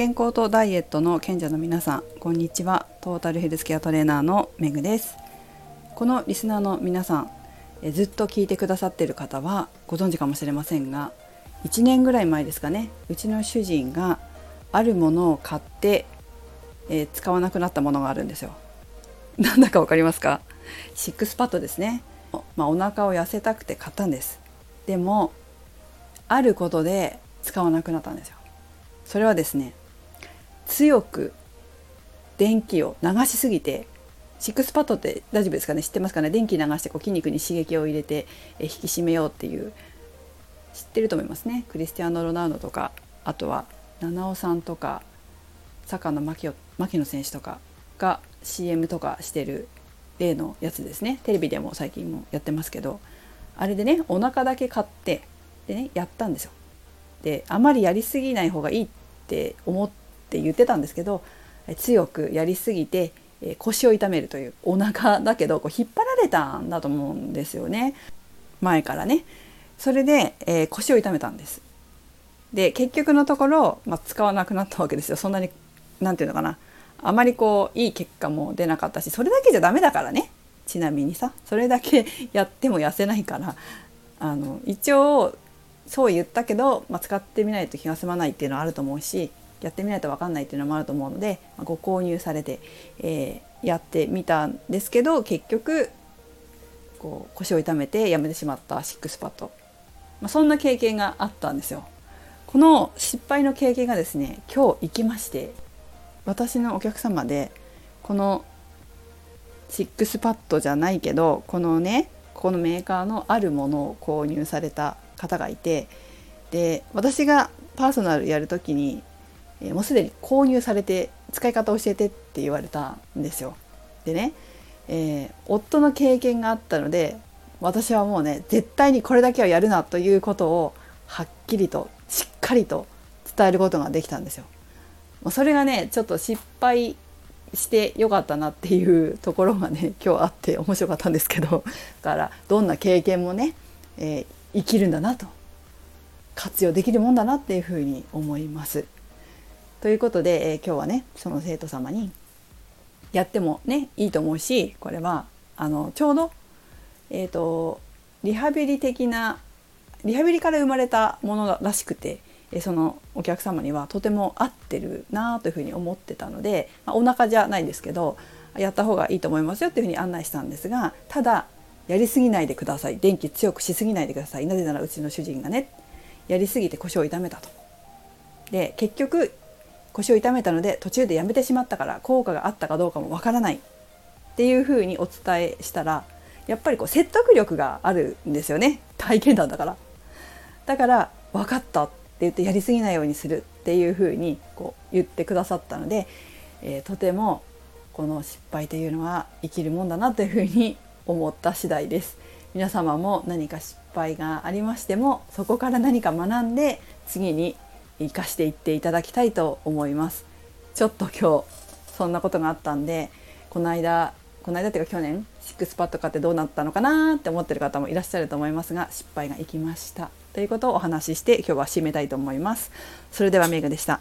健康とダイエットの賢者の皆さんこんにちは。トータルヘルスケアトレーナーのめぐです。このリスナーの皆さんえずっと聞いてくださってる方はご存知かもしれませんが1年ぐらい前ですかねうちの主人があるものを買って、え、使わなくなったものがあるんですよ。なんだかわかりますか？シックスパッドですね。まあ、お腹を痩せたくて買ったんです。でもあることで使わなくなったんですよ。それはですね強く電気を流しすぎてシックスパッドって大丈夫ですかね？知ってますかね？電気流してこう筋肉に刺激を入れて引き締めようっていう。知ってると思いますね。クリスティアーノ・ロナウドとかあとは七尾さんとか坂野牧野選手とかが CM とかしてる例のやつですね。テレビでも最近もやってますけどあれでねお腹だけ買ってでねやったんですよ。であまりやりすぎない方がいいって思っって言ってたんですけど強くやりすぎて腰を痛めるというお腹だけどこう引っ張られたんだと思うんですよね。前からね。それで、えー、腰を痛めたんです。で結局のところ、まあ、使わなくなったわけですよ。そんなに何て言うのかな。あまりこういい結果も出なかったしそれだけじゃダメだからね。ちなみにさ。それだけ やっても痩せないから。あの一応そう言ったけど、まあ、使ってみないと気が済まないっていうのはあると思うしやってみないと分かんないっていうのもあると思うので、ま、ご購入されて、えー、やってみたんですけど結局こう腰を痛めてやめてしまったシックスパッド、まあ、そんな経験があったんですよ。この失敗の経験がですね今日行きまして私のお客様でこのシックスパッドじゃないけどこのねこのメーカーのあるものを購入された方がいてで私がパーソナルやる時に、えもうすでに購入されて使い方教えてって言われたんですよ。でね、えー、夫の経験があったので私はもうね絶対にこれだけはやるなということをはっきりとしっかりと伝えることができたんですよ。それがねちょっと失敗してよかったなっていうところがね 今日あって面白かったんですけどだ からどんな経験もね、えー、生きるんだなと活用できるもんだなっていうふうに思います。ということで、えー、今日はねその生徒様にやってもねいいと思うしこれはあのちょうど、えーとリハビリ的なリハビリから生まれたものらしくてそのお客様にはとても合ってるなというふうに思ってたので、まあ、お腹じゃないですけどやった方がいいと思いますよっていうふうに案内したんですがただやりすぎないでください電気強くしすぎないでくださいなぜならうちの主人がねやりすぎて腰を痛めたと。で結局腰を痛めたので途中でやめてしまったから効果があったかどうかもわからないっていうふうにお伝えしたらやっぱりこう説得力があるんですよね体験談だから。だから分かったって言ってやりすぎないようにするっていうふうにこう言ってくださったので、えー、とてもこの失敗というのは生きるもんだなというふうに思った次第です。皆様も何か失敗がありましてもそこから何か学んで次に生かしていっていただきたいと思います。ちょっと今日そんなことがあったんでこの間この間っていうか去年シックスパッド買ってどうなったのかなって思ってる方もいらっしゃると思いますが失敗がいきました。ということをお話しして今日は締めたいと思います。それではメイグでした。